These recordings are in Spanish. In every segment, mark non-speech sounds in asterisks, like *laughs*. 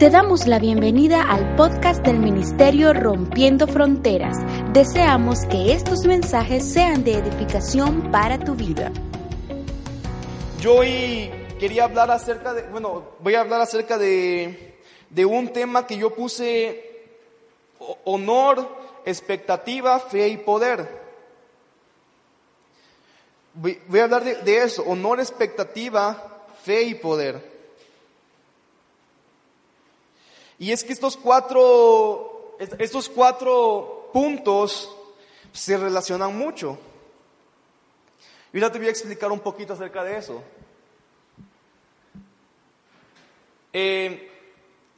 Te damos la bienvenida al podcast del Ministerio Rompiendo Fronteras. Deseamos que estos mensajes sean de edificación para tu vida. Yo hoy quería hablar acerca de, bueno, voy a hablar acerca de, de un tema que yo puse honor, expectativa, fe y poder. Voy, a hablar de eso, honor, expectativa, fe y poder. Y es que estos cuatro, estos cuatro puntos se relacionan mucho. Y ahora te voy a explicar un poquito acerca de eso. Eh,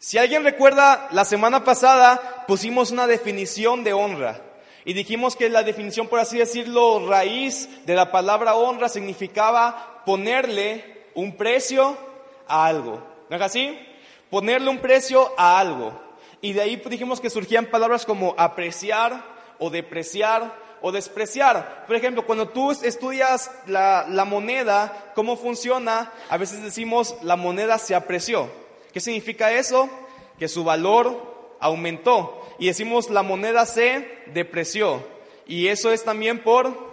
si alguien recuerda, la semana pasada pusimos una definición de honra. Y dijimos que la definición, por así decirlo, raíz de la palabra honra significaba ponerle un precio a algo. ¿No es así? Ponerle un precio a algo. Y de ahí dijimos que surgían palabras como apreciar o depreciar o despreciar. Por ejemplo, cuando tú estudias la, la, moneda, cómo funciona, a veces decimos la moneda se apreció. ¿Qué significa eso? Que su valor aumentó. Y decimos la moneda se depreció. Y eso es también por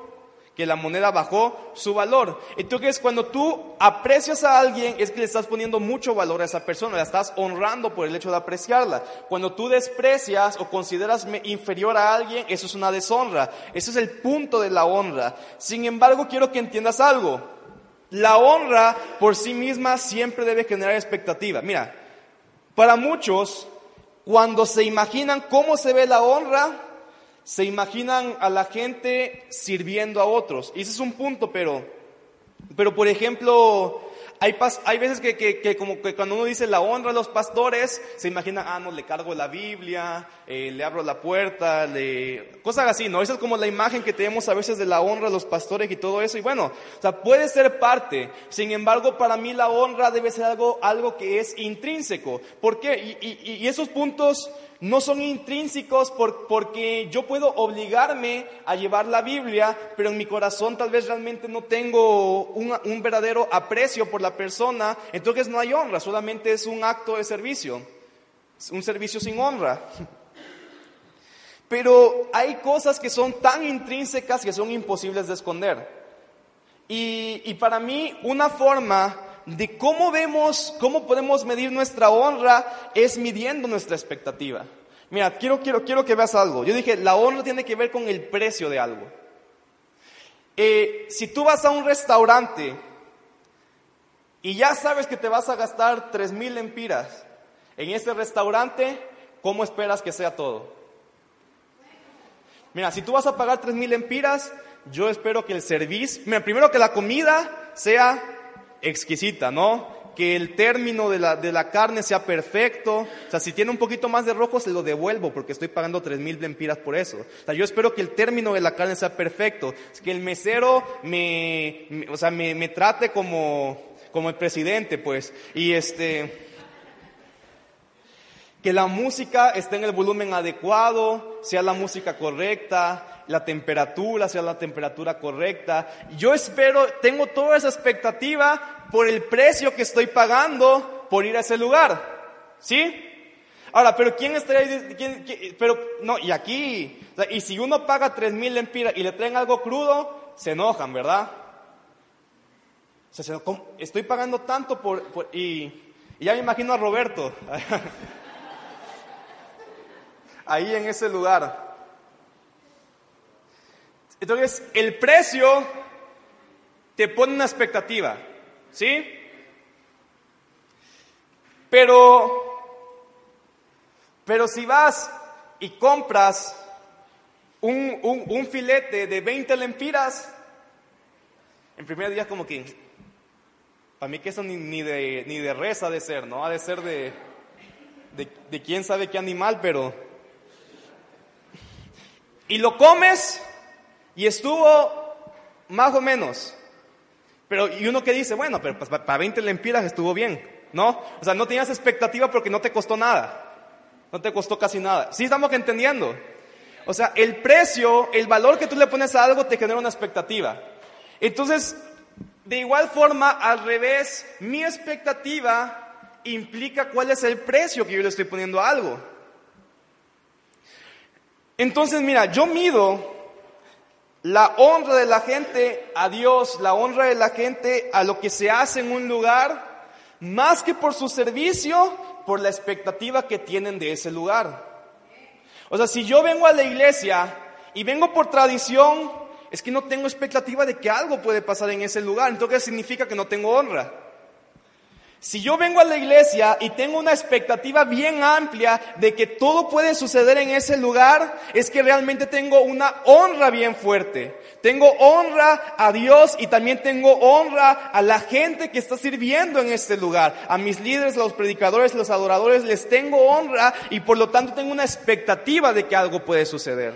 que la moneda bajó su valor. Entonces, cuando tú aprecias a alguien, es que le estás poniendo mucho valor a esa persona, la estás honrando por el hecho de apreciarla. Cuando tú desprecias o consideras inferior a alguien, eso es una deshonra. Ese es el punto de la honra. Sin embargo, quiero que entiendas algo. La honra por sí misma siempre debe generar expectativa. Mira, para muchos, cuando se imaginan cómo se ve la honra, se imaginan a la gente sirviendo a otros. Y ese es un punto, pero, pero por ejemplo, hay, hay veces que, que, como que cuando uno dice la honra a los pastores, se imagina, ah, no, le cargo la Biblia, eh, le abro la puerta, le... cosas así, ¿no? Esa es como la imagen que tenemos a veces de la honra a los pastores y todo eso. Y bueno, o sea, puede ser parte. Sin embargo, para mí la honra debe ser algo, algo que es intrínseco. ¿Por qué? Y, y, y esos puntos no son intrínsecos porque yo puedo obligarme a llevar la Biblia, pero en mi corazón tal vez realmente no tengo un, verdadero aprecio por la persona, entonces no hay honra, solamente es un acto de servicio, un servicio sin honra. Pero hay cosas que son tan intrínsecas que son imposibles de esconder. Y, y para mí una forma de cómo vemos, cómo podemos medir nuestra honra es midiendo nuestra expectativa. Mira, quiero, quiero, quiero que veas algo. Yo dije, la honra tiene que ver con el precio de algo. Eh, si tú vas a un restaurante y ya sabes que te vas a gastar tres mil empiras en ese restaurante, ¿cómo esperas que sea todo? Mira, si tú vas a pagar tres mil empiras, yo espero que el servicio, primero que la comida sea exquisita, ¿no? Que el término de la, de la carne sea perfecto. O sea, si tiene un poquito más de rojo, se lo devuelvo porque estoy pagando tres mil lempiras por eso. O sea, yo espero que el término de la carne sea perfecto. Que el mesero me, me o sea, me, me trate como, como el presidente, pues. Y este, que la música esté en el volumen adecuado, sea la música correcta, la temperatura sea la temperatura correcta. Yo espero, tengo toda esa expectativa por el precio que estoy pagando por ir a ese lugar. ¿Sí? Ahora, pero ¿quién estaría quién, pero no, y aquí, y si uno paga tres mil lempiras y le traen algo crudo, se enojan, ¿verdad? O sea, estoy pagando tanto por, por y, y ya me imagino a Roberto. *laughs* ahí en ese lugar. Entonces, el precio te pone una expectativa, ¿sí? Pero, pero si vas y compras un, un, filete de 20 lempiras, en primer día como que, Para mí que eso ni, ni, de, ni de res ha de ser, ¿no? Ha de ser de, de, de quién sabe qué animal, pero... Y lo comes y estuvo más o menos. Pero, y uno que dice, bueno, pero pues, para 20 lempiras estuvo bien, ¿no? O sea, no tenías expectativa porque no te costó nada. No te costó casi nada. ¿Sí estamos entendiendo? O sea, el precio, el valor que tú le pones a algo te genera una expectativa. Entonces, de igual forma, al revés, mi expectativa implica cuál es el precio que yo le estoy poniendo a algo. Entonces, mira, yo mido la honra de la gente a Dios, la honra de la gente a lo que se hace en un lugar, más que por su servicio, por la expectativa que tienen de ese lugar. O sea, si yo vengo a la iglesia y vengo por tradición, es que no tengo expectativa de que algo puede pasar en ese lugar, entonces significa que no tengo honra. Si yo vengo a la iglesia y tengo una expectativa bien amplia de que todo puede suceder en ese lugar, es que realmente tengo una honra bien fuerte. Tengo honra a Dios y también tengo honra a la gente que está sirviendo en este lugar. A mis líderes, los predicadores, los adoradores, les tengo honra y por lo tanto tengo una expectativa de que algo puede suceder.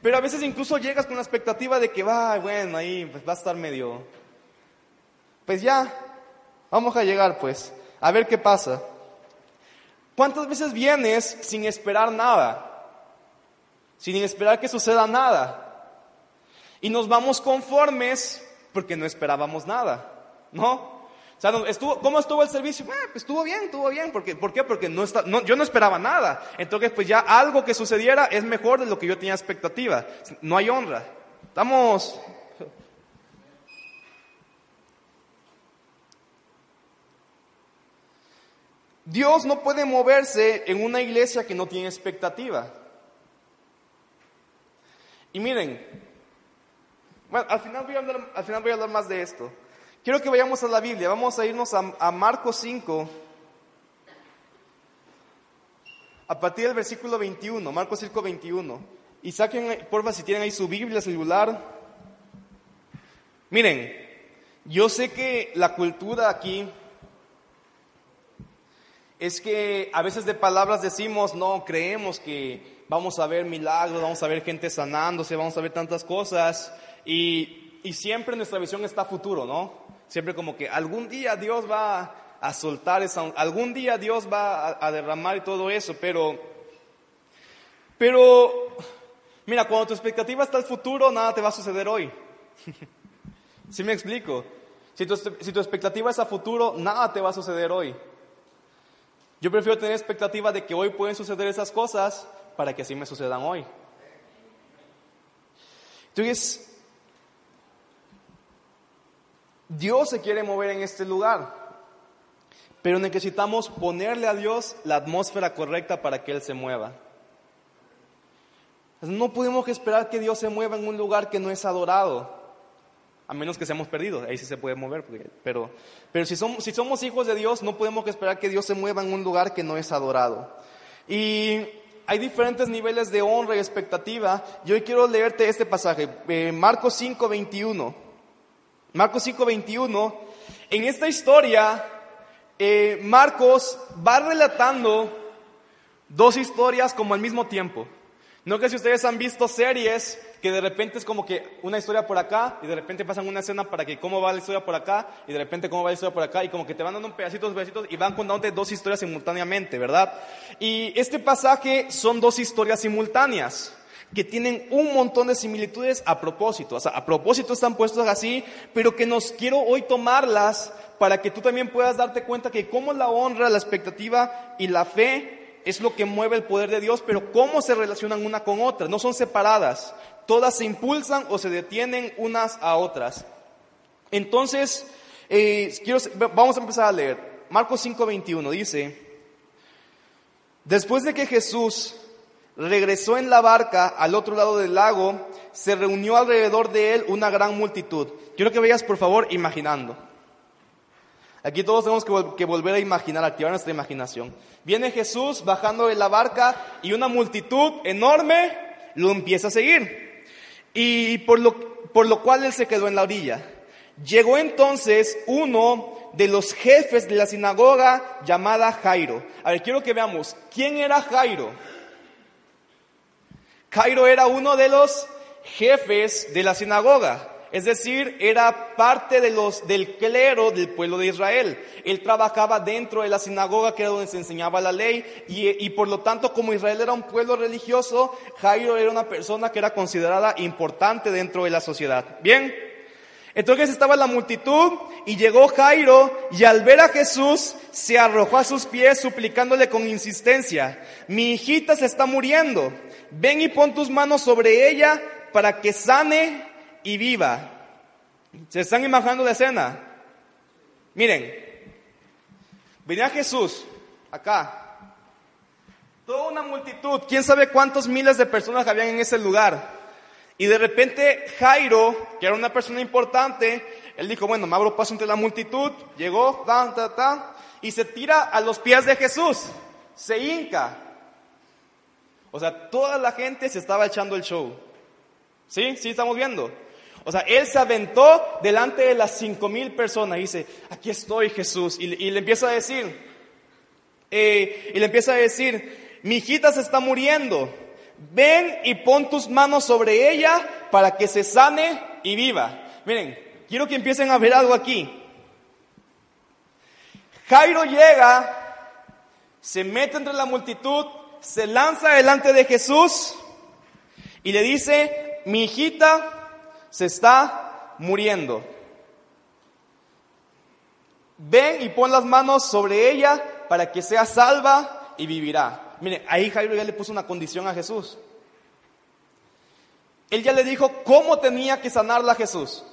Pero a veces incluso llegas con la expectativa de que va, bueno, ahí pues va a estar medio... Pues ya, Vamos a llegar pues, a ver qué pasa. ¿Cuántas veces vienes sin esperar nada? Sin esperar que suceda nada. Y nos vamos conformes porque no esperábamos nada, ¿no? O sea, estuvo, ¿cómo estuvo el servicio? Ah, pues estuvo bien, estuvo bien. ¿Por qué? ¿Por qué? Porque no está, yo no esperaba nada. Entonces, pues ya algo que sucediera es mejor de lo que yo tenía expectativa. No hay honra. Estamos Dios no puede moverse en una iglesia que no tiene expectativa. Y miren, bueno, al final voy a hablar, al final voy a hablar más de esto. Quiero que vayamos a la Biblia, vamos a irnos a, a Marcos 5, a partir del versículo 21, Marcos 5, 21. Y saquen, porfa, si tienen ahí su Biblia celular. Miren, yo sé que la cultura aquí es que a veces de palabras decimos, no, creemos que vamos a ver milagros, vamos a ver gente sanándose, vamos a ver tantas cosas, y, y siempre nuestra visión está futuro, ¿no? Siempre como que algún día Dios va a soltar esa, algún día Dios va a, a derramar y todo eso, pero, pero, mira, cuando tu expectativa está al futuro, nada te va a suceder hoy. *laughs* ¿Sí me explico? Si tu, si tu expectativa es a futuro, nada te va a suceder hoy. Yo prefiero tener expectativa de que hoy pueden suceder esas cosas para que así me sucedan hoy. Entonces, Dios se quiere mover en este lugar, pero necesitamos ponerle a Dios la atmósfera correcta para que Él se mueva. No podemos esperar que Dios se mueva en un lugar que no es adorado. Menos que seamos perdidos, ahí sí se puede mover. Pero, pero si, somos, si somos hijos de Dios, no podemos esperar que Dios se mueva en un lugar que no es adorado. Y hay diferentes niveles de honra y expectativa. Yo hoy quiero leerte este pasaje, eh, Marcos 5, 21. Marcos 5, 21. En esta historia, eh, Marcos va relatando dos historias como al mismo tiempo. No que si ustedes han visto series que de repente es como que una historia por acá y de repente pasan una escena para que cómo va la historia por acá y de repente cómo va la historia por acá y como que te van dando un pedacitos, pedacitos y van contándote dos historias simultáneamente, ¿verdad? Y este pasaje son dos historias simultáneas que tienen un montón de similitudes a propósito, o sea, a propósito están puestos así, pero que nos quiero hoy tomarlas para que tú también puedas darte cuenta que cómo la honra, la expectativa y la fe es lo que mueve el poder de Dios, pero cómo se relacionan una con otra, no son separadas, todas se impulsan o se detienen unas a otras. Entonces, eh, vamos a empezar a leer. Marcos 5:21 dice, después de que Jesús regresó en la barca al otro lado del lago, se reunió alrededor de él una gran multitud. Quiero que veas, por favor, imaginando. Aquí todos tenemos que, volver a imaginar, activar nuestra imaginación. Viene Jesús bajando de la barca y una multitud enorme lo empieza a seguir. Y por lo, por lo cual él se quedó en la orilla. Llegó entonces uno de los jefes de la sinagoga llamada Jairo. A ver, quiero que veamos, ¿quién era Jairo? Jairo era uno de los jefes de la sinagoga. Es decir, era parte de los, del clero del pueblo de Israel. Él trabajaba dentro de la sinagoga, que era donde se enseñaba la ley, y, y por lo tanto, como Israel era un pueblo religioso, Jairo era una persona que era considerada importante dentro de la sociedad. Bien, entonces estaba la multitud y llegó Jairo y al ver a Jesús se arrojó a sus pies suplicándole con insistencia, mi hijita se está muriendo, ven y pon tus manos sobre ella para que sane y viva. ¿Se están imaginando la escena? Miren, venía Jesús acá, toda una multitud, quién sabe cuántos miles de personas habían en ese lugar. Y de repente Jairo, que era una persona importante, él dijo, bueno, me abro paso entre la multitud, llegó, ta, ta, ta, y se tira a los pies de Jesús, se hinca. O sea, toda la gente se estaba echando el show. ¿Sí? ¿Sí estamos viendo? O sea, él se aventó delante de las cinco mil personas y dice, aquí estoy Jesús. Y, y le empieza a decir, eh, y le empieza a decir, mi hijita se está muriendo ven y pon tus manos sobre ella para que se sane y viva. Miren, quiero que empiecen a ver algo aquí. Jairo llega, se mete entre la multitud, se lanza delante de Jesús y le dice, mi hijita se está muriendo. Ven y pon las manos sobre ella para que sea salva y vivirá. Mire, ahí Jairo ya le puso una condición a Jesús. Él ya le dijo cómo tenía que sanarla a Jesús.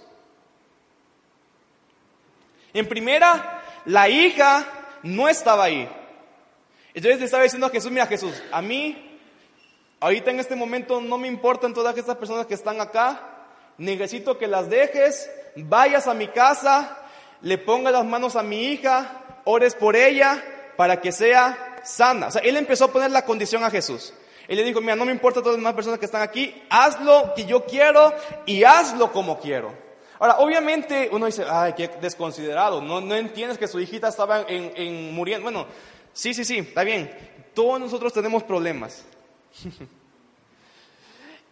En primera, la hija no estaba ahí. Entonces le estaba diciendo a Jesús, mira Jesús, a mí, ahorita en este momento no me importan todas estas personas que están acá, necesito que las dejes, vayas a mi casa, le pongas las manos a mi hija, ores por ella para que sea sana. O sea, él empezó a poner la condición a Jesús. Él le dijo, mira, no me importa todas las demás personas que están aquí, hazlo que yo quiero y hazlo como quiero. Ahora, obviamente uno dice, ay, qué desconsiderado, no, no entiendes que su hijita estaba en, en muriendo. Bueno, sí, sí, sí, está bien. Todos nosotros tenemos problemas. *laughs*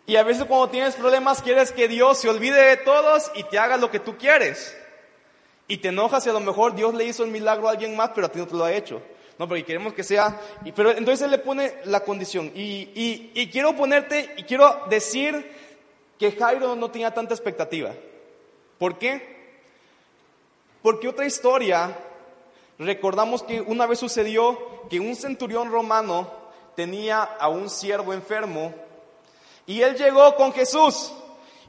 y a veces cuando tienes problemas quieres que Dios se olvide de todos y te haga lo que tú quieres. Y te enojas y a lo mejor Dios le hizo el milagro a alguien más, pero a ti no te lo ha hecho. No, porque queremos que sea, pero entonces él le pone la condición. Y, y quiero ponerte, y quiero decir que Jairo no tenía tanta expectativa. ¿Por qué? Porque otra historia, recordamos que una vez sucedió que un centurión romano tenía a un siervo enfermo y él llegó con Jesús.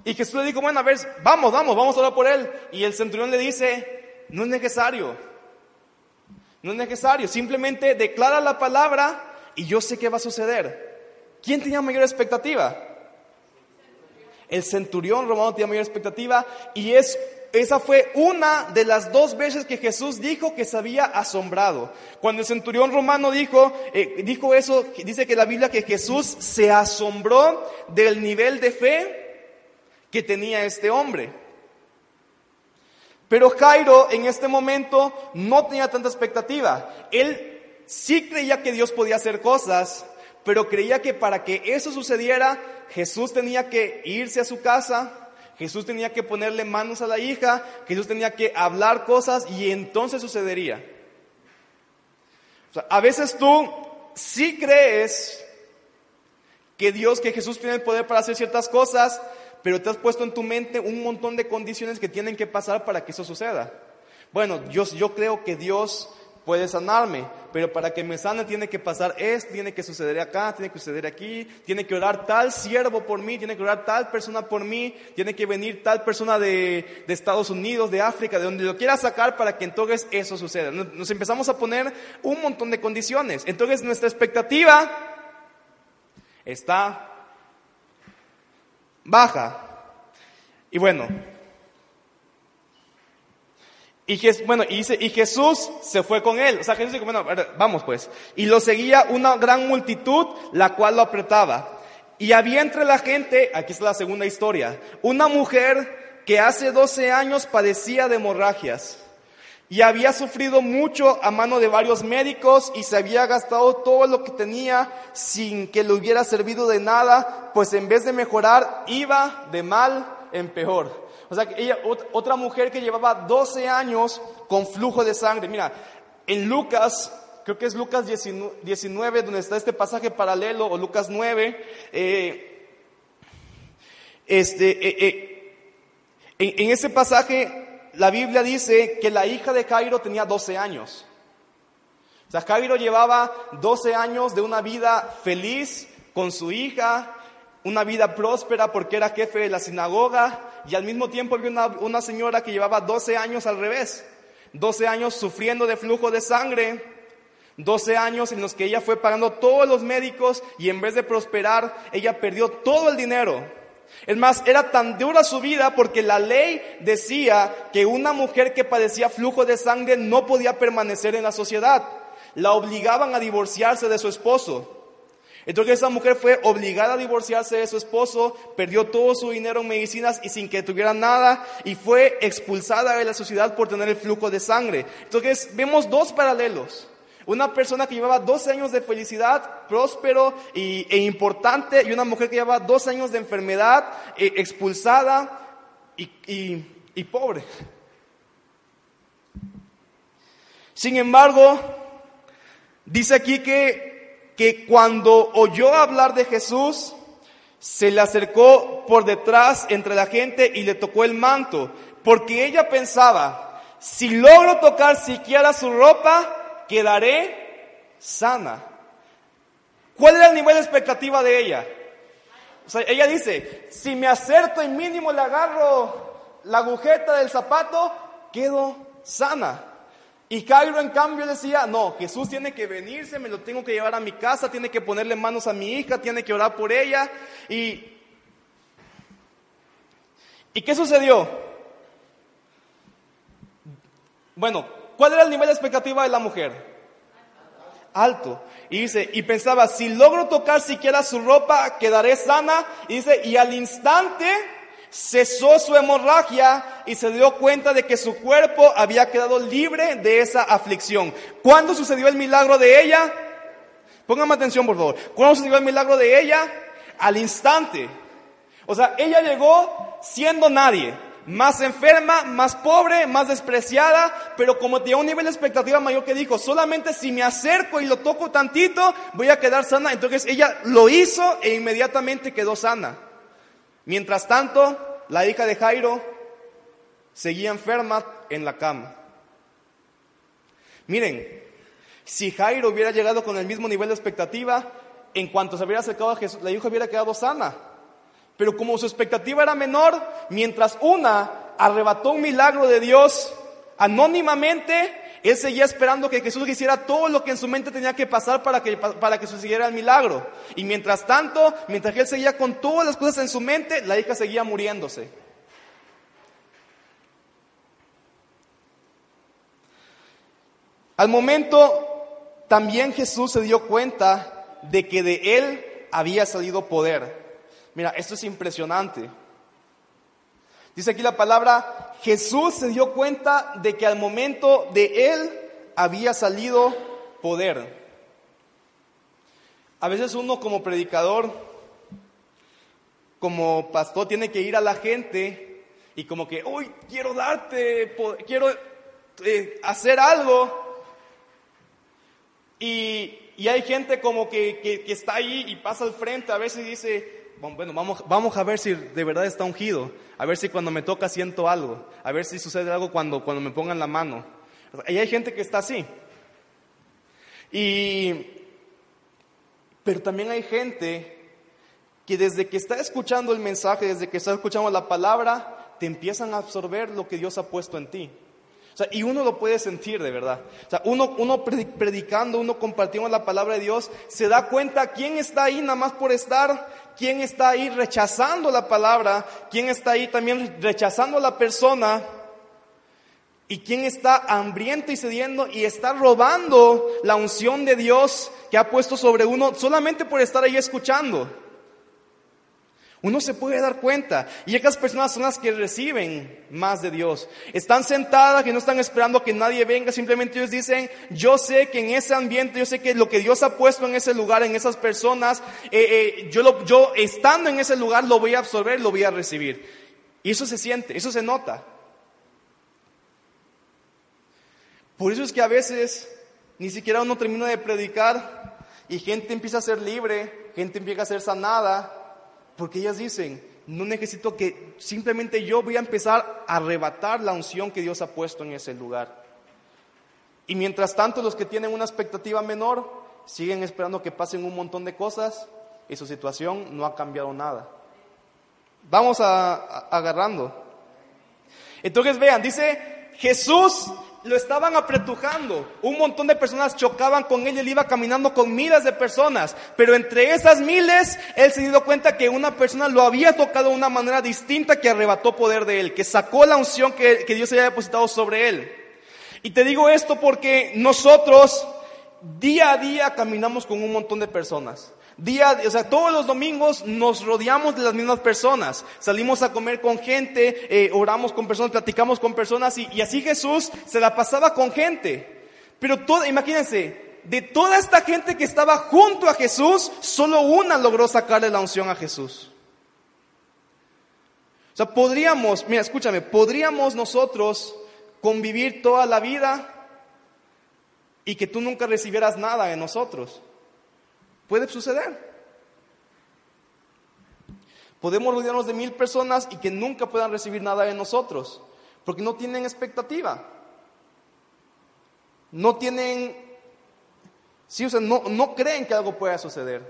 Y Jesús le dijo, bueno, a ver, vamos, vamos, vamos a orar por él. Y el centurión le dice, no es necesario. No es necesario, simplemente declara la palabra y yo sé qué va a suceder. ¿Quién tenía mayor expectativa? El centurión romano tenía mayor expectativa y es, esa fue una de las dos veces que Jesús dijo que se había asombrado. Cuando el centurión romano dijo, eh, dijo eso, dice que la Biblia que Jesús se asombró del nivel de fe que tenía este hombre. Pero Jairo en este momento no tenía tanta expectativa. Él sí creía que Dios podía hacer cosas, pero creía que para que eso sucediera, Jesús tenía que irse a su casa, Jesús tenía que ponerle manos a la hija, Jesús tenía que hablar cosas y entonces sucedería. a veces tú sí crees que Dios, que Jesús tiene el poder para hacer ciertas cosas, pero te has puesto en tu mente un montón de condiciones que tienen que pasar para que eso suceda. Bueno, yo creo que Dios puede sanarme, pero para que me sane tiene que pasar esto, tiene que suceder acá, tiene que suceder aquí, tiene que orar tal siervo por mí, tiene que orar tal persona por mí, tiene que venir tal persona de, de Estados Unidos, de África, de donde lo quiera sacar para que entonces eso suceda. Nos empezamos a poner un montón de condiciones. Entonces nuestra expectativa está baja. Y bueno, y, bueno, y, dice, y Jesús se fue con él. O sea, Jesús dijo, bueno, vamos pues. Y lo seguía una gran multitud, la cual lo apretaba. Y había entre la gente, aquí está la segunda historia, una mujer que hace 12 años padecía de hemorragias y había sufrido mucho a mano de varios médicos y se había gastado todo lo que tenía sin que le hubiera servido de nada, pues en vez de mejorar iba de mal en peor. O sea, ella, otra mujer que llevaba 12 años con flujo de sangre. Mira, en Lucas, creo que es Lucas 19, donde está este pasaje paralelo, o Lucas 9, eh, este, eh, eh, en, en ese pasaje la Biblia dice que la hija de Jairo tenía 12 años. O sea, Jairo llevaba 12 años de una vida feliz con su hija, una vida próspera porque era jefe de la sinagoga, y al mismo tiempo había una, una señora que llevaba 12 años al revés, 12 años sufriendo de flujo de sangre, 12 años en los que ella fue pagando todos los médicos y en vez de prosperar, ella perdió todo el dinero. Es más, era tan dura su vida porque la ley decía que una mujer que padecía flujo de sangre no podía permanecer en la sociedad. La obligaban a divorciarse de su esposo. Entonces esa mujer fue obligada a divorciarse de su esposo, perdió todo su dinero en medicinas y sin que tuviera nada y fue expulsada de la sociedad por tener el flujo de sangre. Entonces vemos dos paralelos. Una persona que llevaba 12 años de felicidad, próspero e importante, y una mujer que llevaba 12 años de enfermedad, e, expulsada y pobre. Sin embargo, dice aquí que que cuando oyó hablar de Jesús, se le acercó por detrás entre la gente y le tocó el manto, porque ella pensaba, si logro tocar siquiera su ropa, quedaré sana. ¿Cuál era el nivel de expectativa de ella? O sea, ella dice, si me acerco y mínimo le agarro la agujeta del zapato, quedo sana. Y Cairo en cambio decía, no, Jesús tiene que venirse, me lo tengo que llevar a mi casa, tiene que ponerle manos a mi hija, tiene que orar por ella. ¿Y, ¿y qué sucedió? Bueno, ¿cuál era el nivel de expectativa de la mujer? Alto. Y dice, y pensaba, si logro tocar siquiera su ropa, quedaré sana. Y dice, y al instante cesó su hemorragia y se dio cuenta de que su cuerpo había quedado libre de esa aflicción. ¿Cuándo sucedió el milagro de ella? Póngame atención, por favor. ¿Cuándo sucedió el milagro de ella? Al instante. O sea, ella llegó siendo nadie, más enferma, más pobre, más despreciada, pero como tenía un nivel de expectativa mayor que dijo, solamente si me acerco y lo toco tantito, voy a quedar sana. Entonces ella lo hizo e inmediatamente quedó sana. Mientras tanto, la hija de Jairo seguía enferma en la cama. Miren, si Jairo hubiera llegado con el mismo nivel de expectativa, en cuanto se hubiera acercado a Jesús, la hija hubiera quedado sana. Pero como su expectativa era menor, mientras una arrebató un milagro de Dios anónimamente, él seguía esperando que Jesús hiciera todo lo que en su mente tenía que pasar para que, para que sucediera el milagro. Y mientras tanto, mientras él seguía con todas las cosas en su mente, la hija seguía muriéndose. Al momento, también Jesús se dio cuenta de que de él había salido poder. Mira, esto es impresionante. Dice aquí la palabra, Jesús se dio cuenta de que al momento de él había salido poder. A veces uno como predicador, como pastor, tiene que ir a la gente y como que, uy, quiero darte, quiero eh, hacer algo. Y, hay gente como que, que, está ahí y pasa al frente a veces y dice, bueno, vamos, a ver si de verdad está ungido, a ver si cuando me toca siento algo, a ver si sucede algo cuando, cuando me pongan la mano. Y hay gente que está así. Y, pero también hay gente que desde que está escuchando el mensaje, desde que está escuchando la palabra, te empiezan a absorber lo que Dios ha puesto en ti y uno lo puede sentir de verdad. O sea, uno, uno predicando, uno compartiendo la palabra de Dios, se da cuenta quién está ahí nada más por estar, quién está ahí rechazando la palabra, quién está ahí también rechazando a la persona, y quién está hambriento y cediendo y está robando la unción de Dios que ha puesto sobre uno solamente por estar ahí escuchando. Uno se puede dar cuenta. Y estas personas son las que reciben más de Dios. Están sentadas, que no están esperando que nadie venga. Simplemente ellos dicen, yo sé que en ese ambiente, yo sé que lo que Dios ha puesto en ese lugar, en esas personas, eh, eh, yo, lo, yo estando en ese lugar lo voy a absorber, lo voy a recibir. Y eso se siente, eso se nota. Por eso es que a veces ni siquiera uno termina de predicar y gente empieza a ser libre, gente empieza a ser sanada porque ellas dicen, no necesito que simplemente yo voy a empezar a arrebatar la unción que Dios ha puesto en ese lugar. Y mientras tanto los que tienen una expectativa menor siguen esperando que pasen un montón de cosas y su situación no ha cambiado nada. Vamos a, agarrando. Entonces vean, dice Jesús lo estaban apretujando. Un montón de personas chocaban con él él iba caminando con miles de personas. Pero entre esas miles, él se dio cuenta que una persona lo había tocado de una manera distinta que arrebató poder de él, que sacó la unción que, que Dios había depositado sobre él. Y te digo esto porque nosotros día a día caminamos con un montón de personas. Día, o sea, todos los domingos nos rodeamos de las mismas personas. Salimos a comer con gente, eh, oramos con personas, platicamos con personas y, así Jesús se la pasaba con gente. Pero todo, imagínense, de toda esta gente que estaba junto a Jesús, solo una logró sacarle la unción a Jesús. O sea, podríamos, mira, escúchame, podríamos nosotros convivir toda la vida y que tú nunca recibieras nada de nosotros. Puede suceder. Podemos rodearnos de mil personas y que nunca puedan recibir nada de nosotros, porque no tienen expectativa. No tienen, sí, o sea, no, no creen que algo pueda suceder.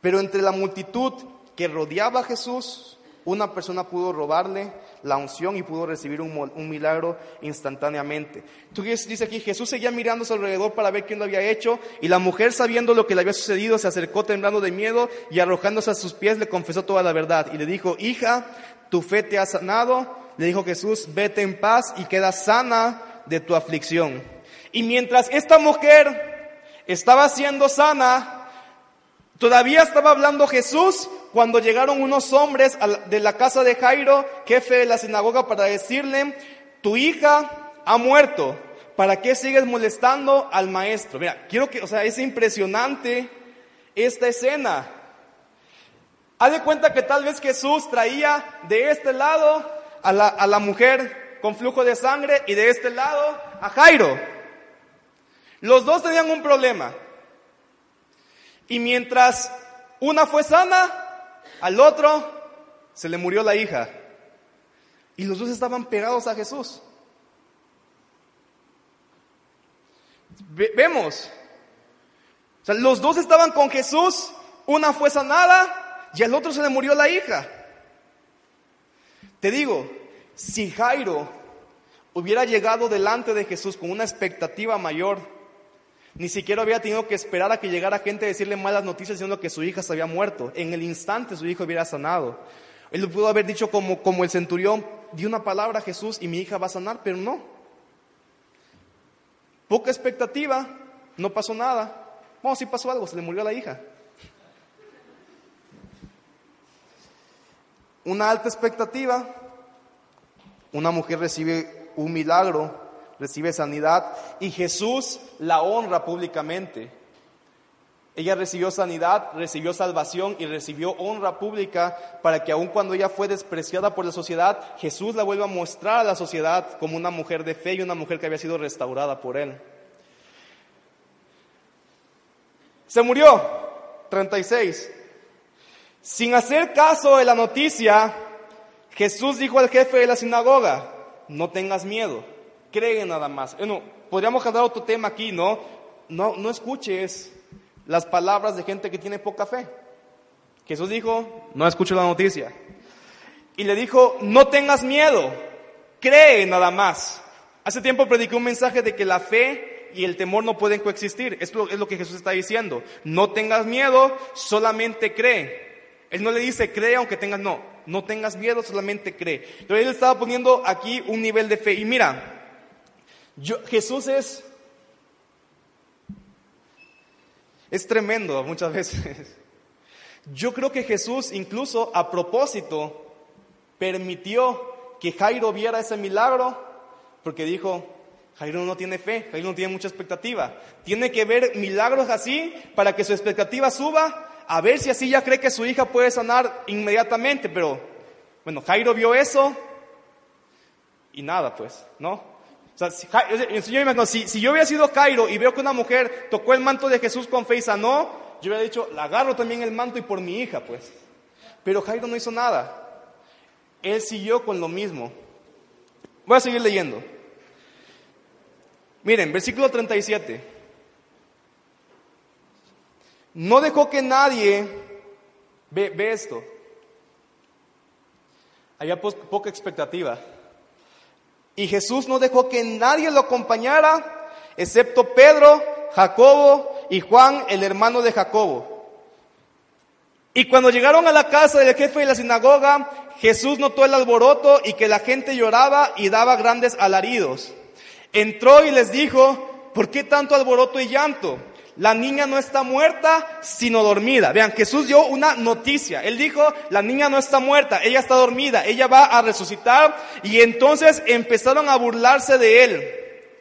Pero entre la multitud que rodeaba a Jesús, una persona pudo robarle la unción y pudo recibir un, milagro instantáneamente. Entonces dice aquí, Jesús seguía mirando a su alrededor para ver quién lo había hecho y la mujer sabiendo lo que le había sucedido se acercó temblando de miedo y arrojándose a sus pies le confesó toda la verdad y le dijo, hija, tu fe te ha sanado. Le dijo Jesús, vete en paz y queda sana de tu aflicción. Y mientras esta mujer estaba siendo sana, Todavía estaba hablando Jesús cuando llegaron unos hombres de la casa de Jairo, jefe de la sinagoga, para decirle, tu hija ha muerto, ¿para qué sigues molestando al maestro? Mira, quiero que, o sea, es impresionante esta escena. Haz de cuenta que tal vez Jesús traía de este lado a la, a la mujer con flujo de sangre y de este lado a Jairo. Los dos tenían un problema. Y mientras una fue sana, al otro se le murió la hija. Y los dos estaban pegados a Jesús. vemos. O sea, los dos estaban con Jesús, una fue sanada y al otro se le murió la hija. Te digo, si Jairo hubiera llegado delante de Jesús con una expectativa mayor, ni siquiera había tenido que esperar a que llegara gente a decirle malas noticias diciendo que su hija se había muerto. En el instante su hijo hubiera sanado. Él pudo haber dicho como, como el centurión, di una palabra a Jesús y mi hija va a sanar, pero no. Poca expectativa, no pasó nada. Bueno, sí pasó algo, se le murió la hija. Una alta expectativa, una mujer recibe un milagro recibe sanidad y Jesús la honra públicamente. Ella recibió sanidad, recibió salvación y recibió honra pública para que aun cuando ella fue despreciada por la sociedad, Jesús la vuelva a mostrar a la sociedad como una mujer de fe y una mujer que había sido restaurada por él. Se murió, 36. Sin hacer caso de la noticia, Jesús dijo al jefe de la sinagoga, no tengas miedo cree nada más. Bueno, podríamos hablar otro tema aquí, ¿no? No, no escuches las palabras de gente que tiene poca fe. Jesús dijo, no escucho la noticia. Y le dijo, no tengas miedo, cree nada más. Hace tiempo prediqué un mensaje de que la fe y el temor no pueden coexistir. Esto es lo que Jesús está diciendo. No tengas miedo, solamente cree. Él no le dice cree aunque tengas, no, no tengas miedo, solamente cree. Pero él estaba poniendo aquí un nivel de fe. Y mira, Jesús es, es tremendo muchas veces. *laughs* Yo creo que Jesús incluso a propósito permitió que Jairo viera ese milagro porque dijo, Jairo no tiene fe, Jairo no tiene mucha expectativa. Tiene que ver milagros así para que su expectativa suba, a ver si así ya cree que su hija puede sanar inmediatamente. Pero, bueno, Jairo vio eso y nada, pues, ¿no? O sea, si, yo hubiera sido Jairo y veo que una mujer tocó el manto de Jesús con fe y sanó, yo hubiera dicho, la agarro también el manto y por mi hija, pues. Pero Jairo no hizo nada. Él siguió con lo mismo. Voy a seguir leyendo. Miren, versículo 37. No dejó que nadie, ve esto, había poca expectativa. Y Jesús no dejó que nadie lo acompañara, excepto Pedro, Jacobo y Juan, el hermano de Jacobo. Y cuando llegaron a la casa del jefe de la sinagoga, Jesús notó el alboroto y que la gente lloraba y daba grandes alaridos. Entró y les dijo, ¿por qué tanto alboroto y llanto? La niña no está muerta, sino dormida. Vean, Jesús dio una noticia. Él dijo, la niña no está muerta, ella está dormida, ella va a resucitar. Y entonces empezaron a burlarse de él,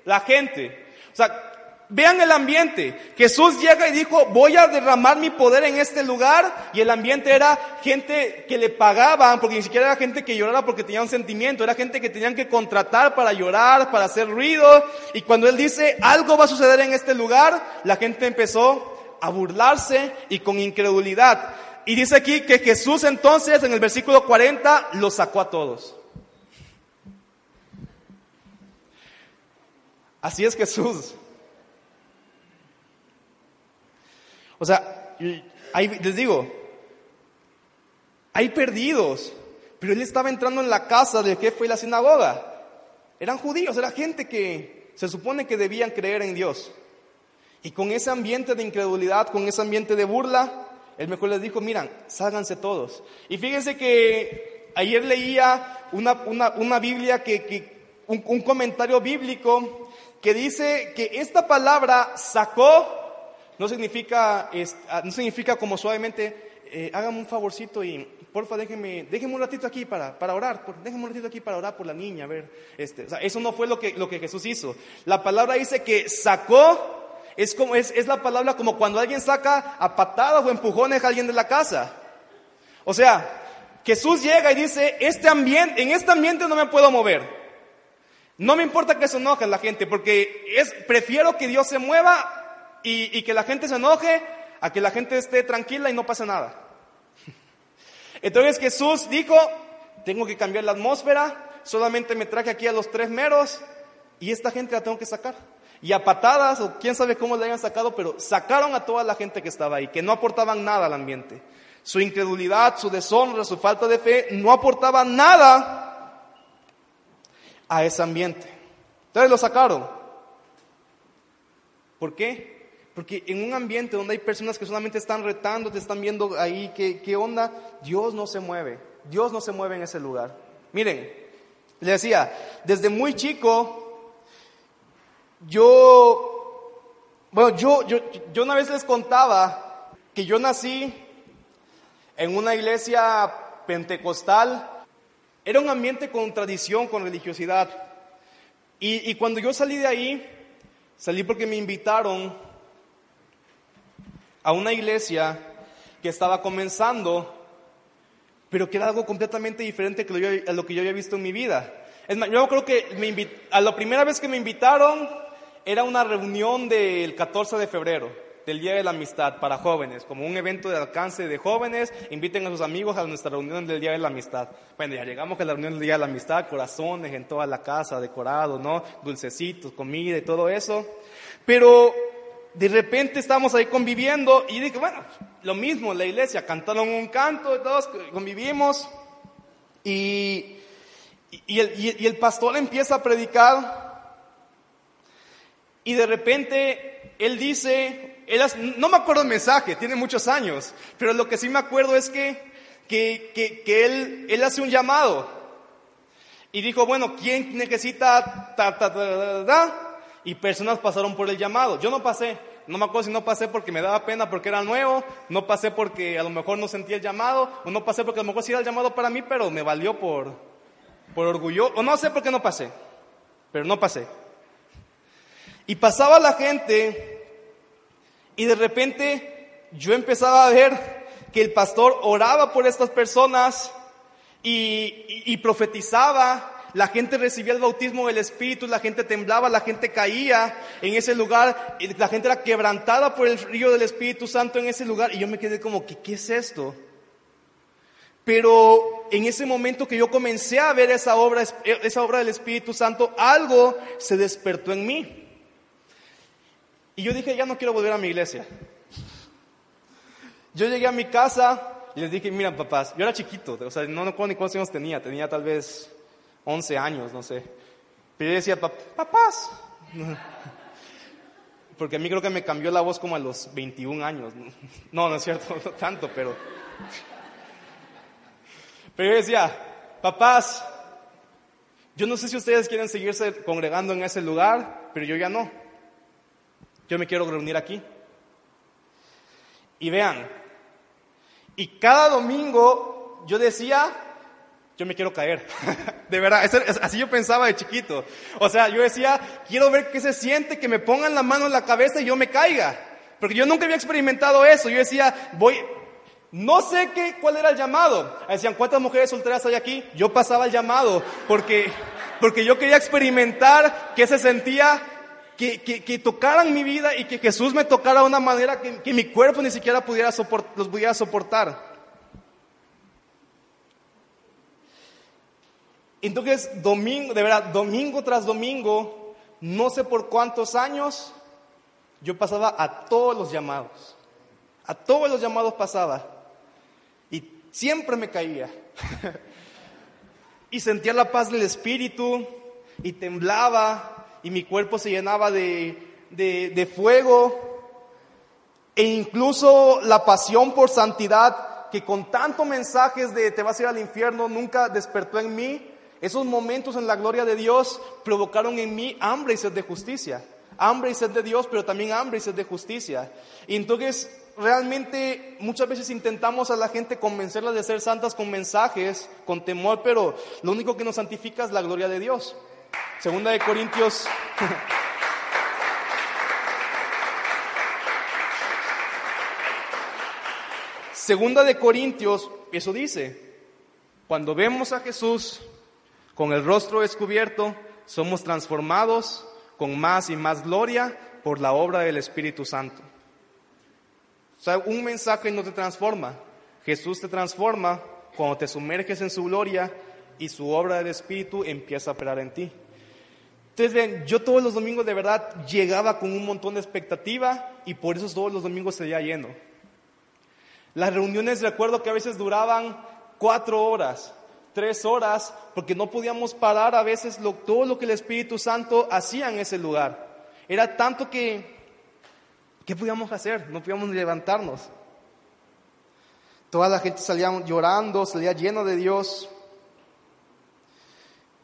la gente. O sea, Vean el ambiente. Jesús llega y dijo, voy a derramar mi poder en este lugar. Y el ambiente era gente que le pagaban, porque ni siquiera era gente que llorara porque tenía un sentimiento, era gente que tenían que contratar para llorar, para hacer ruido. Y cuando él dice, algo va a suceder en este lugar, la gente empezó a burlarse y con incredulidad. Y dice aquí que Jesús entonces en el versículo 40 los sacó a todos. Así es Jesús. O sea, les digo, hay perdidos, pero él estaba entrando en la casa del jefe de la sinagoga. Eran judíos, era gente que se supone que debían creer en Dios. Y con ese ambiente de incredulidad, con ese ambiente de burla, él mejor les dijo, miran, sálganse todos. Y fíjense que ayer leía una, una, Biblia, que, un, un comentario bíblico que dice que esta palabra sacó no significa, ah, no significa como suavemente, eh, hágame un favorcito y porfa déjeme, déjeme un ratito aquí para, para orar, por, déjeme un ratito aquí para orar por la niña, a ver, este, eso no fue lo que, lo que Jesús hizo. La palabra dice que sacó, es, como, es, es la palabra como cuando alguien saca a patadas o empujones a alguien de la casa. O sea, Jesús llega y dice, este ambiente, en este ambiente no me puedo mover. No me importa que se enoje la gente, porque es, prefiero que Dios se mueva y, que la gente se enoje a que la gente esté tranquila y no pase nada. *laughs* Entonces Jesús dijo, tengo que cambiar la atmósfera, solamente me traje aquí a los tres meros y esta gente la tengo que sacar. Y a patadas, o quién sabe cómo le hayan sacado, pero sacaron a toda la gente que estaba ahí, que no aportaban nada al ambiente. Su incredulidad, su deshonra, su falta de fe, no aportaban nada a ese ambiente. Entonces lo sacaron. ¿Por qué? Porque en un ambiente donde hay personas que solamente están retando, te están viendo ahí qué, qué onda, Dios no se mueve. Dios no se mueve en ese lugar. Miren, le decía, desde muy chico, yo, bueno, yo, yo, yo una vez les contaba que yo nací en una iglesia pentecostal. Era un ambiente con tradición, con religiosidad. Y, y cuando yo salí de ahí, salí porque me invitaron a una iglesia que estaba comenzando, pero que era algo completamente diferente a lo que yo había visto en mi vida. Es más, yo creo que a la primera vez que me invitaron era una reunión del 14 de febrero, del Día de la Amistad para jóvenes, como un evento de alcance de jóvenes, inviten a sus amigos a nuestra reunión del Día de la Amistad. Bueno, ya llegamos a la reunión del Día de la Amistad, corazones en toda la casa, decorado, ¿no? Dulcecitos, comida y todo eso. Pero de repente estamos ahí conviviendo y dije, bueno, lo mismo, la iglesia, cantaron un canto, todos convivimos y, y, el, y el pastor empieza a predicar y de repente él dice, él no me acuerdo el mensaje, tiene muchos años, pero lo que sí me acuerdo es que, que, que, que él, él hace un llamado y dijo, bueno, ¿quién necesita ta, ta, ta, ta, y personas pasaron por el llamado. Yo no pasé, No me acuerdo si no pasé porque me daba pena porque era nuevo, no pasé porque a lo mejor no sentía el llamado, o no pasé porque a lo mejor sí era el llamado para mí, pero me valió por, por orgullo, o no sé por qué no pasé, pero no pasé. Y pasaba la gente y de repente yo empezaba a ver que el pastor oraba por estas personas y, y profetizaba la gente recibía el bautismo del Espíritu, la gente temblaba, la gente caía en ese lugar, la gente era quebrantada por el río del Espíritu Santo en ese lugar y yo me quedé como, ¿qué, qué es esto? Pero en ese momento que yo comencé a ver esa obra, esa obra del Espíritu Santo, algo se despertó en mí. Y yo dije, ya no quiero volver a mi iglesia. Yo llegué a mi casa y les dije, miren papás, yo era chiquito, o sea, no, no ni cuántos años tenía, tenía tal vez 11 años, no sé. Pero yo decía, papás. *laughs* Porque a mí creo que me cambió la voz como a los 21 años. No, no es cierto, *laughs* no tanto, pero... Pero yo decía, papás, yo no sé si ustedes quieren seguirse congregando en ese lugar, pero yo ya no. Yo me quiero reunir aquí. Y vean, y cada domingo yo decía, yo me quiero caer. *laughs* de verdad, así yo pensaba de chiquito. O sea, yo decía, quiero ver qué se siente que me pongan la mano en la cabeza y yo me caiga. Porque yo nunca había experimentado eso. Yo decía, voy, no sé qué, cuál era el llamado. Decían, ¿cuántas mujeres solteras hay aquí? Yo pasaba el llamado porque, porque yo quería experimentar qué se sentía que, que, tocaran mi vida y que Jesús me tocara de una manera que, que mi cuerpo ni siquiera pudiera los pudiera soportar. Entonces, domingo, de verdad, domingo tras domingo, no sé por cuántos años, yo pasaba a todos los llamados. A todos los llamados pasaba. Y siempre me caía. *laughs* y sentía la paz del Espíritu y temblaba y mi cuerpo se llenaba de, de, fuego. E incluso la pasión por santidad que con tantos mensajes de te vas a ir al infierno nunca despertó en mí, esos momentos en la gloria de Dios provocaron en mí hambre y sed de justicia. Hambre y sed de Dios, pero también hambre y sed de justicia. Y entonces realmente muchas veces intentamos a la gente convencerla de ser santas con mensajes, con temor, pero lo único que nos santifica es la gloria de Dios. Segunda de Corintios. *laughs* Segunda de Corintios, eso dice, cuando vemos a Jesús con el rostro descubierto, somos transformados con más y más gloria por la obra del Espíritu Santo. O sea, un mensaje no te transforma. Jesús te transforma cuando te sumerges en su gloria y su obra del Espíritu empieza a operar en ti. Entonces, ven, yo todos los domingos de verdad llegaba con un montón de expectativa y por eso todos los domingos se lleno. Las reuniones recuerdo que a veces duraban cuatro horas, tres horas, porque no podíamos parar a veces todo lo que el Espíritu Santo hacía en ese lugar. Era tanto que, ¿qué podíamos hacer? No podíamos levantarnos. Toda la gente salía llorando, salía lleno de Dios.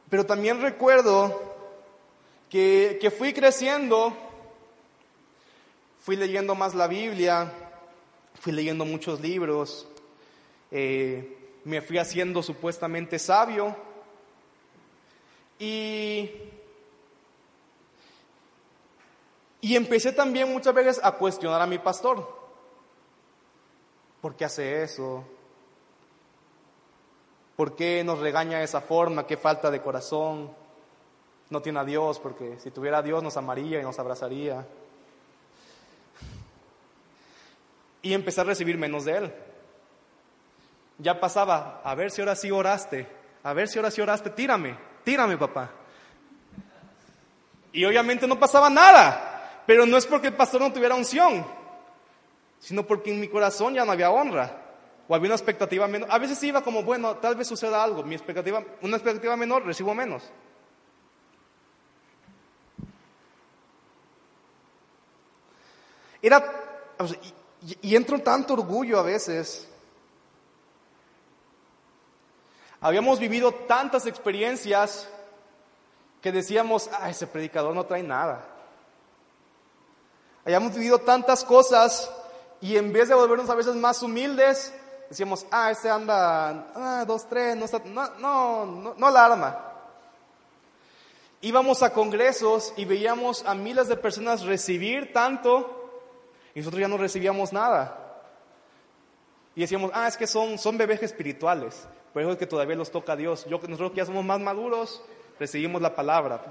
Pero también recuerdo que, que fui creciendo, fui leyendo más la Biblia, fui leyendo muchos libros. Eh, me fui haciendo supuestamente sabio y, y empecé también muchas veces a cuestionar a mi pastor. ¿Por qué hace eso? ¿Por qué nos regaña de esa forma? ¿Qué falta de corazón? No tiene a Dios, porque si tuviera a Dios nos amaría y nos abrazaría. Y empecé a recibir menos de Él ya pasaba, a ver si ahora sí oraste, a ver si ahora sí oraste, tírame, tírame papá. Y obviamente no pasaba nada, pero no es porque el pastor no tuviera unción, sino porque en mi corazón ya no había honra. O había una expectativa menor. A veces iba como, bueno, tal vez suceda algo. Mi expectativa, una expectativa menor, recibo menos. Era, y, y tanto orgullo a veces Habíamos vivido tantas experiencias que decíamos, ah, ese predicador no trae nada. hayamos vivido tantas cosas y en vez de volvernos a veces más humildes, decíamos, ah, este anda, ah, dos, tres, no, está, no, no, no, no alarma. Íbamos a congresos y veíamos a miles de personas recibir tanto y nosotros ya no recibíamos nada. Y decíamos, ah, es que son, son bebés espirituales, por eso es que todavía los toca Dios. Yo, nosotros que ya somos más maduros, recibimos la palabra.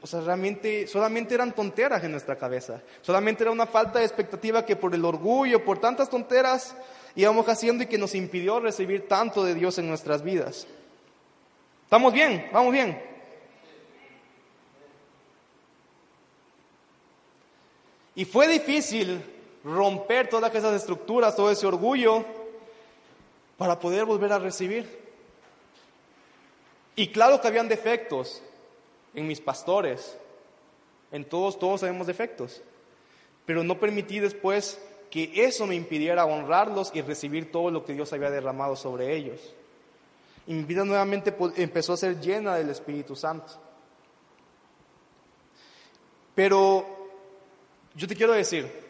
O sea, realmente, solamente eran tonteras en nuestra cabeza. Solamente era una falta de expectativa que por el orgullo, por tantas tonteras, íbamos haciendo y que nos impidió recibir tanto de Dios en nuestras vidas. ¿Estamos bien? ¿Vamos bien? Y fue difícil romper todas esas estructuras, todo ese orgullo, para poder volver a recibir. Y claro que habían defectos en mis pastores, en todos, todos sabemos defectos, pero no permití después que eso me impidiera honrarlos y recibir todo lo que Dios había derramado sobre ellos. Y mi vida nuevamente empezó a ser llena del Espíritu Santo. Pero yo te quiero decir,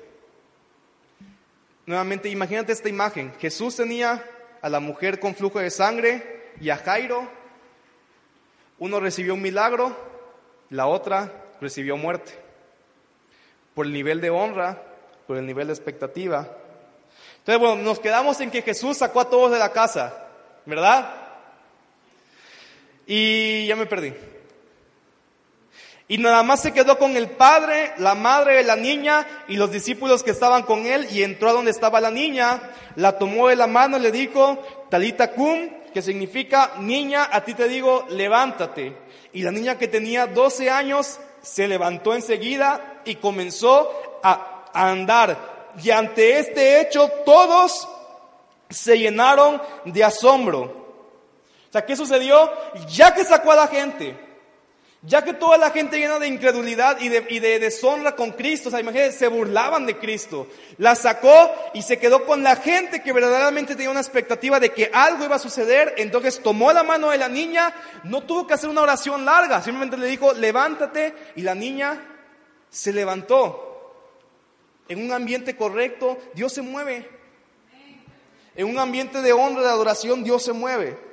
nuevamente imagínate esta imagen. Jesús tenía a la mujer con flujo de sangre y a Jairo. Uno recibió un milagro, la otra recibió muerte. Por el nivel de honra, por el nivel de expectativa. Entonces, bueno, nos quedamos en que Jesús sacó a todos de la casa, ¿verdad? Y ya me perdí. Y nada más se quedó con el padre, la madre de la niña y los discípulos que estaban con él y entró a donde estaba la niña, la tomó de la mano y le dijo, Talita cum, que significa, niña, a ti te digo, levántate. Y la niña que tenía 12 años se levantó enseguida y comenzó a, andar. Y ante este hecho todos se llenaron de asombro. O sea, ¿qué sucedió? Ya que sacó a la gente, ya que toda la gente llena de incredulidad y de, deshonra con Cristo, o sea, imagínense, se burlaban de Cristo. La sacó y se quedó con la gente que verdaderamente tenía una expectativa de que algo iba a suceder. Entonces tomó la mano de la niña, no tuvo que hacer una oración larga, simplemente le dijo, levántate. Y la niña se levantó. En un ambiente correcto, Dios se mueve. En un ambiente de honra, de adoración, Dios se mueve.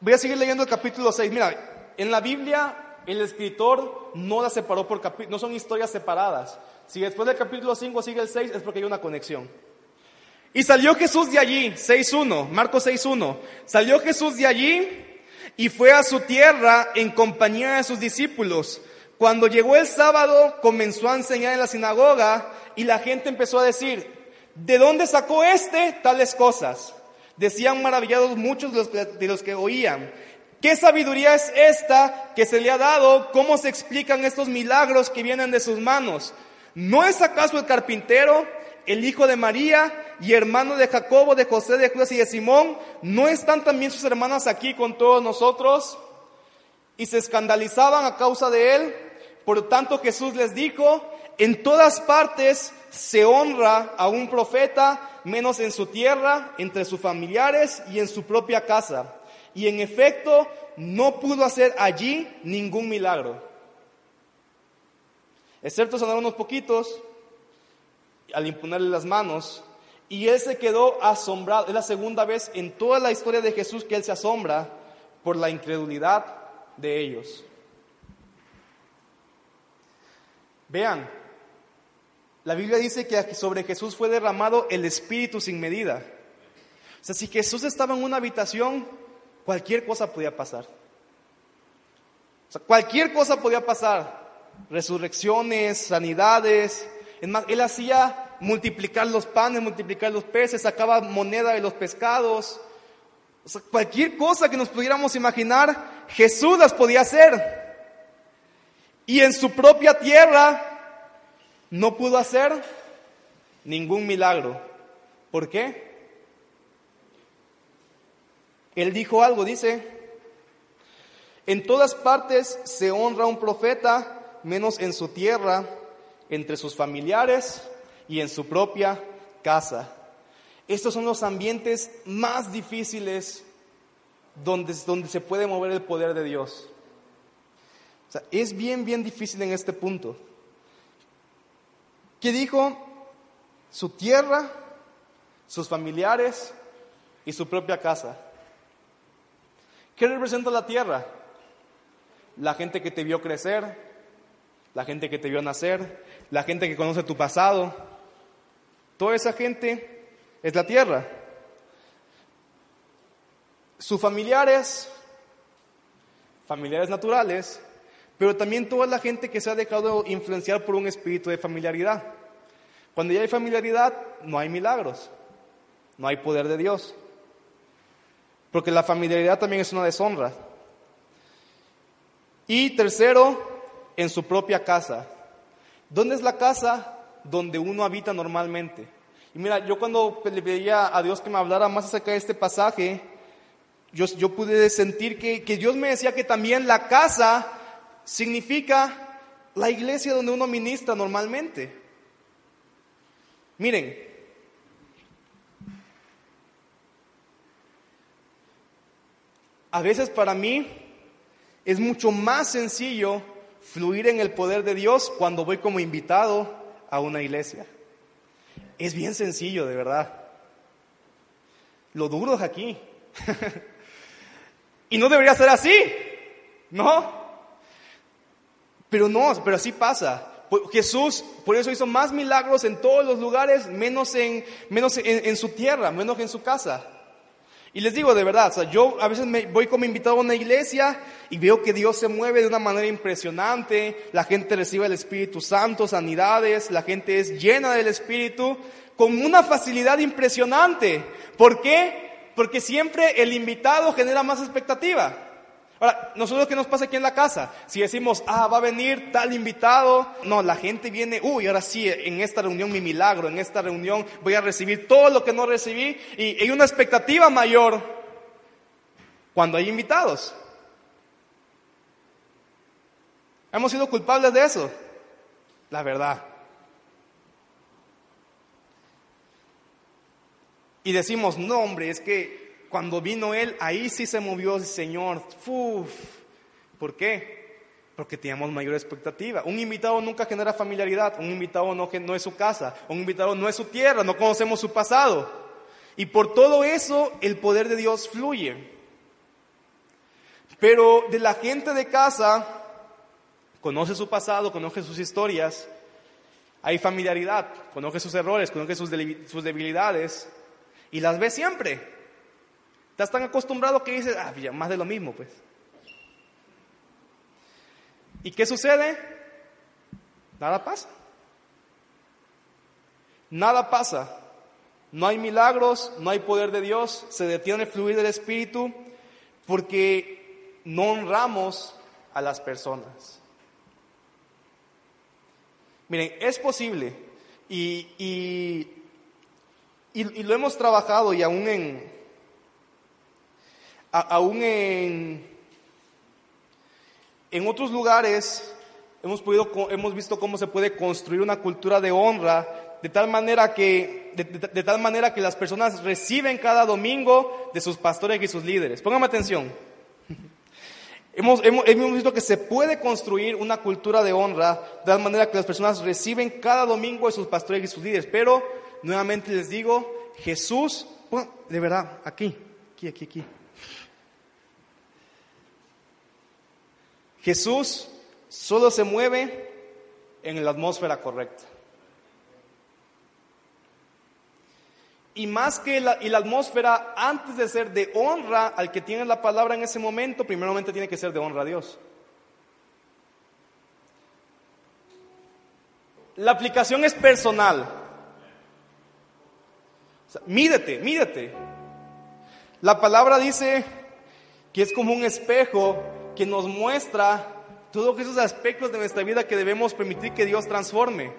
Voy a seguir leyendo el capítulo 6. Mira, en la Biblia el escritor no la separó por capítulos, no son historias separadas. Si después del capítulo 5 sigue el 6 es porque hay una conexión. Y salió Jesús de allí, 6.1, Marcos 6.1. Salió Jesús de allí y fue a su tierra en compañía de sus discípulos. Cuando llegó el sábado comenzó a enseñar en la sinagoga y la gente empezó a decir, ¿de dónde sacó este tales cosas? Decían maravillados muchos de los, que, oían. ¿Qué sabiduría es esta que se le ha dado? ¿Cómo se explican estos milagros que vienen de sus manos? ¿No es acaso el carpintero, el hijo de María y hermano de Jacobo, de José, de Judas y de Simón? ¿No están también sus hermanas aquí con todos nosotros? Y se escandalizaban a causa de él. Por tanto Jesús les dijo, en todas partes se honra a un profeta, menos en su tierra, entre sus familiares y en su propia casa. Y en efecto, no pudo hacer allí ningún milagro. Excepto sanar unos poquitos al imponerle las manos. Y él se quedó asombrado. Es la segunda vez en toda la historia de Jesús que él se asombra por la incredulidad de ellos. Vean, la Biblia dice que sobre Jesús fue derramado el Espíritu sin medida. O sea, si Jesús estaba en una habitación, cualquier cosa podía pasar. O sea, cualquier cosa podía pasar. Resurrecciones, sanidades. Él hacía multiplicar los panes, multiplicar los peces, sacaba moneda de los pescados. O sea, cualquier cosa que nos pudiéramos imaginar, Jesús las podía hacer. Y en su propia tierra no pudo hacer ningún milagro. ¿Por qué? Él dijo algo, dice, en todas partes se honra un profeta, menos en su tierra, entre sus familiares y en su propia casa. Estos son los ambientes más difíciles donde, donde se puede mover el poder de Dios. es bien, bien difícil en este punto. ¿Qué dijo? Su tierra, sus familiares y su propia casa. ¿Qué representa la tierra? La gente que te vio crecer, la gente que te vio nacer, la gente que conoce tu pasado. Toda esa gente es la tierra. Sus familiares, familiares naturales, pero también toda la gente que se ha dejado influenciar por un espíritu de familiaridad. Cuando ya hay familiaridad, no hay milagros, no hay poder de Dios. Porque la familiaridad también es una deshonra. Y tercero, en su propia casa. ¿Dónde es la casa? Donde uno habita normalmente. Y mira, yo cuando le pedía a Dios que me hablara más acerca de este pasaje, yo, pude sentir que, que Dios me decía que también la casa significa la iglesia donde uno ministra normalmente. Miren, a veces para mí es mucho más sencillo fluir en el poder de Dios cuando voy como invitado a una iglesia. Es bien sencillo, de verdad. Lo duro es aquí. *laughs* y no debería ser así, ¿no? Pero no, pero así pasa. Jesús por eso hizo más milagros en todos los lugares, menos en, menos en, su tierra, menos en su casa. Y les digo de verdad, yo a veces me voy como invitado a una iglesia y veo que Dios se mueve de una manera impresionante, la gente recibe el Espíritu Santo, sanidades, la gente es llena del Espíritu con una facilidad impresionante. ¿Por qué? Porque siempre el invitado genera más expectativa. Ahora, nosotros qué nos pasa aquí en la casa? Si decimos, ah, va a venir tal invitado, no, la gente viene, uy, ahora sí, en esta reunión mi milagro, en esta reunión voy a recibir todo lo que no recibí y hay una expectativa mayor cuando hay invitados. Hemos sido culpables de eso, la verdad. Y decimos, no, hombre, es que cuando vino Él, ahí sí se movió el Señor. Uf. ¿Por qué? Porque teníamos mayor expectativa. Un invitado nunca genera familiaridad, un invitado no, no es su casa, un invitado no es su tierra, no conocemos su pasado. Y por todo eso el poder de Dios fluye. Pero de la gente de casa, conoce su pasado, conoce sus historias, hay familiaridad, conoce sus errores, conoce sus debilidades y las ve siempre. Estás tan acostumbrado que dices, ah, ya, más de lo mismo, pues. ¿Y qué sucede? Nada pasa. Nada pasa. No hay milagros, no hay poder de Dios, se detiene el fluir del Espíritu porque no honramos a las personas. Miren, es posible y, y, y lo hemos trabajado y aún en, aún en, en otros lugares hemos, podido, hemos visto cómo se puede construir una cultura de honra de tal manera que, de, tal manera que las personas reciben cada domingo de sus pastores y sus líderes. Póngame atención. *laughs* Hemos, hemos, hemos, visto que se puede construir una cultura de honra de tal manera que las personas reciben cada domingo de sus pastores y sus líderes. Pero, nuevamente les digo, Jesús, de verdad, aquí, aquí, aquí, aquí. Jesús solo se mueve en la atmósfera correcta. Y más que la, y la atmósfera, antes de ser de honra al que tiene la palabra en ese momento, primeramente tiene que ser de honra a Dios. La aplicación es personal. mídete, mídete. La palabra dice que es como un espejo que nos muestra todos esos aspectos de nuestra vida que debemos permitir que Dios transforme.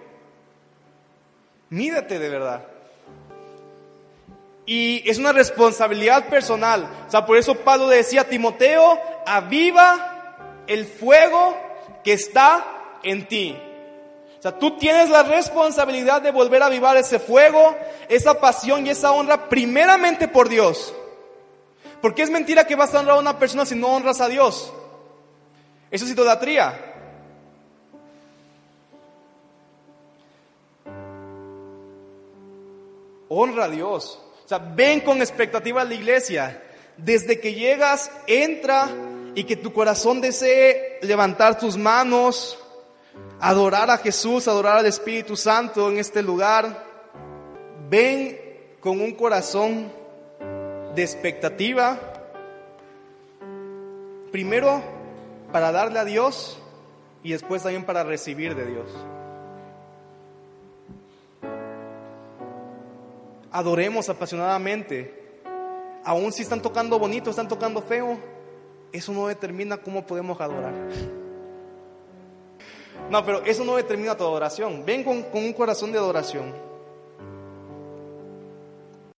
Mídate de verdad. Y es una responsabilidad personal. O sea, por eso Pablo decía a Timoteo, aviva el fuego que está en ti. O sea, tú tienes la responsabilidad de volver a avivar ese fuego, esa pasión y esa honra primeramente por Dios. Porque es mentira que vas a honrar a una persona si no honras a Dios. Eso es idolatría. Honra a Dios. O sea, ven con expectativa a la iglesia. Desde que llegas, entra y que tu corazón desee levantar tus manos, adorar a Jesús, adorar al Espíritu Santo en este lugar. Ven con un corazón de expectativa. Primero, para darle a Dios y después también para recibir de Dios. Adoremos apasionadamente. Aún si están tocando bonito, están tocando feo, eso no determina cómo podemos adorar. No, pero eso no determina tu adoración. Ven con, con un corazón de adoración.